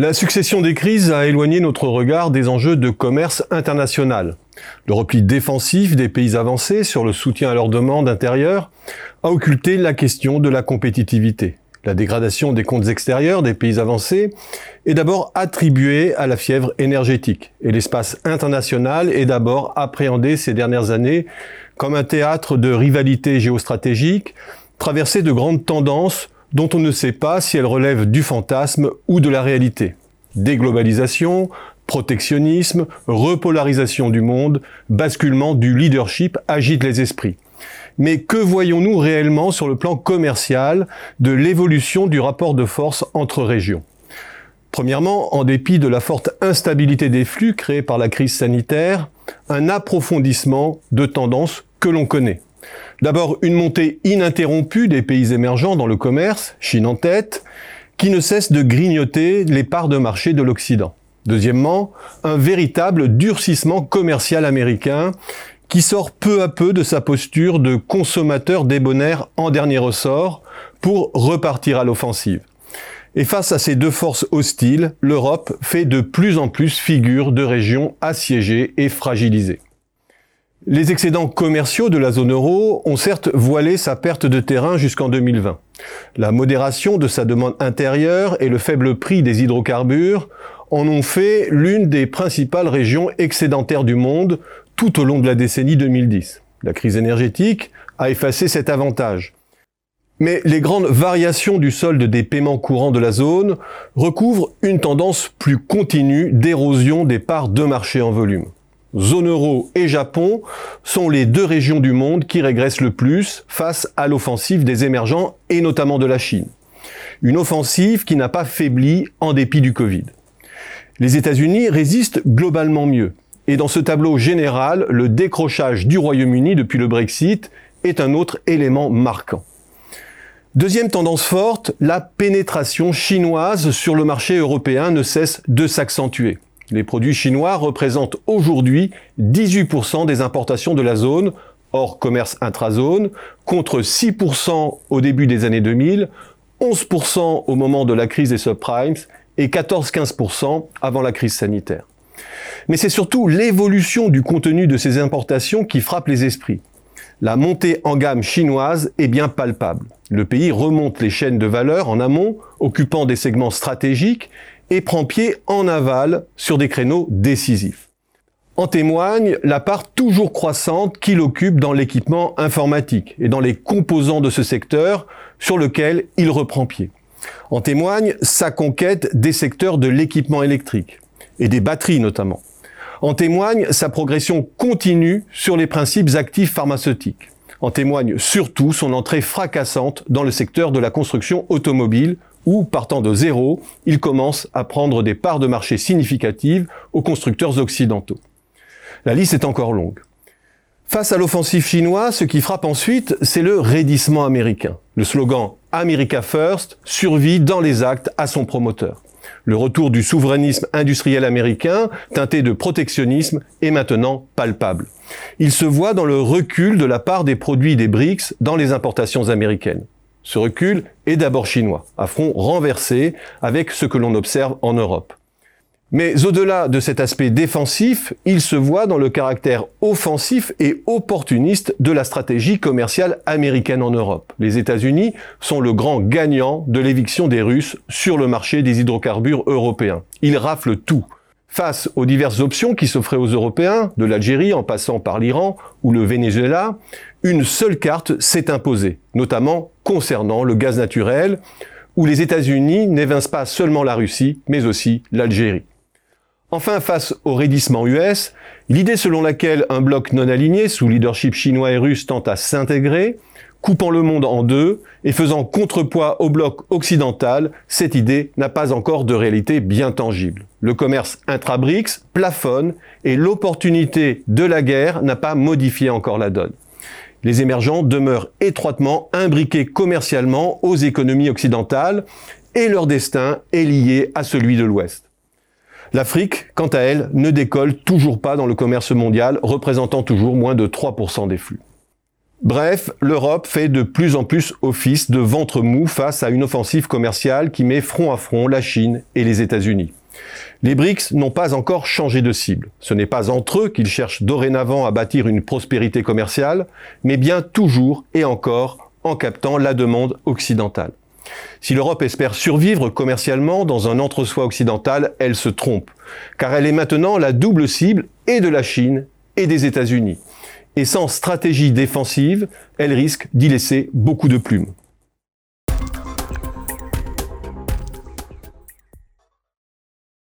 La succession des crises a éloigné notre regard des enjeux de commerce international. Le repli défensif des pays avancés sur le soutien à leurs demandes intérieures a occulté la question de la compétitivité. La dégradation des comptes extérieurs des pays avancés est d'abord attribuée à la fièvre énergétique et l'espace international est d'abord appréhendé ces dernières années comme un théâtre de rivalité géostratégique traversé de grandes tendances dont on ne sait pas si elles relèvent du fantasme ou de la réalité. Déglobalisation, protectionnisme, repolarisation du monde, basculement du leadership agitent les esprits. Mais que voyons-nous réellement sur le plan commercial de l'évolution du rapport de force entre régions? Premièrement, en dépit de la forte instabilité des flux créés par la crise sanitaire, un approfondissement de tendances que l'on connaît. D'abord, une montée ininterrompue des pays émergents dans le commerce, Chine en tête, qui ne cesse de grignoter les parts de marché de l'Occident. Deuxièmement, un véritable durcissement commercial américain qui sort peu à peu de sa posture de consommateur débonnaire en dernier ressort pour repartir à l'offensive. Et face à ces deux forces hostiles, l'Europe fait de plus en plus figure de région assiégée et fragilisée. Les excédents commerciaux de la zone euro ont certes voilé sa perte de terrain jusqu'en 2020. La modération de sa demande intérieure et le faible prix des hydrocarbures en ont fait l'une des principales régions excédentaires du monde tout au long de la décennie 2010. La crise énergétique a effacé cet avantage. Mais les grandes variations du solde des paiements courants de la zone recouvrent une tendance plus continue d'érosion des parts de marché en volume zone euro et Japon sont les deux régions du monde qui régressent le plus face à l'offensive des émergents et notamment de la Chine. Une offensive qui n'a pas faibli en dépit du Covid. Les États-Unis résistent globalement mieux. Et dans ce tableau général, le décrochage du Royaume-Uni depuis le Brexit est un autre élément marquant. Deuxième tendance forte, la pénétration chinoise sur le marché européen ne cesse de s'accentuer. Les produits chinois représentent aujourd'hui 18% des importations de la zone, hors commerce intrazone, contre 6% au début des années 2000, 11% au moment de la crise des subprimes et 14-15% avant la crise sanitaire. Mais c'est surtout l'évolution du contenu de ces importations qui frappe les esprits. La montée en gamme chinoise est bien palpable. Le pays remonte les chaînes de valeur en amont, occupant des segments stratégiques et prend pied en aval sur des créneaux décisifs. En témoigne la part toujours croissante qu'il occupe dans l'équipement informatique et dans les composants de ce secteur sur lequel il reprend pied. En témoigne sa conquête des secteurs de l'équipement électrique et des batteries notamment. En témoigne sa progression continue sur les principes actifs pharmaceutiques. En témoigne surtout son entrée fracassante dans le secteur de la construction automobile où, partant de zéro, il commence à prendre des parts de marché significatives aux constructeurs occidentaux. La liste est encore longue. Face à l'offensive chinoise, ce qui frappe ensuite, c'est le raidissement américain. Le slogan America First survit dans les actes à son promoteur. Le retour du souverainisme industriel américain, teinté de protectionnisme, est maintenant palpable. Il se voit dans le recul de la part des produits des BRICS dans les importations américaines. Ce recul est d'abord chinois, à front renversé avec ce que l'on observe en Europe. Mais au-delà de cet aspect défensif, il se voit dans le caractère offensif et opportuniste de la stratégie commerciale américaine en Europe. Les États-Unis sont le grand gagnant de l'éviction des Russes sur le marché des hydrocarbures européens. Ils raflent tout. Face aux diverses options qui s'offraient aux Européens, de l'Algérie en passant par l'Iran ou le Venezuela, une seule carte s'est imposée, notamment concernant le gaz naturel, où les États-Unis n'évincent pas seulement la Russie, mais aussi l'Algérie. Enfin, face au raidissement US, l'idée selon laquelle un bloc non aligné sous leadership chinois et russe tente à s'intégrer, coupant le monde en deux et faisant contrepoids au bloc occidental, cette idée n'a pas encore de réalité bien tangible. Le commerce intra-BRICS plafonne et l'opportunité de la guerre n'a pas modifié encore la donne. Les émergents demeurent étroitement imbriqués commercialement aux économies occidentales et leur destin est lié à celui de l'Ouest. L'Afrique, quant à elle, ne décolle toujours pas dans le commerce mondial, représentant toujours moins de 3% des flux. Bref, l'Europe fait de plus en plus office de ventre mou face à une offensive commerciale qui met front à front la Chine et les États-Unis. Les BRICS n'ont pas encore changé de cible. Ce n'est pas entre eux qu'ils cherchent dorénavant à bâtir une prospérité commerciale, mais bien toujours et encore en captant la demande occidentale. Si l'Europe espère survivre commercialement dans un entre-soi occidental, elle se trompe, car elle est maintenant la double cible et de la Chine et des États-Unis. Et sans stratégie défensive, elle risque d'y laisser beaucoup de plumes.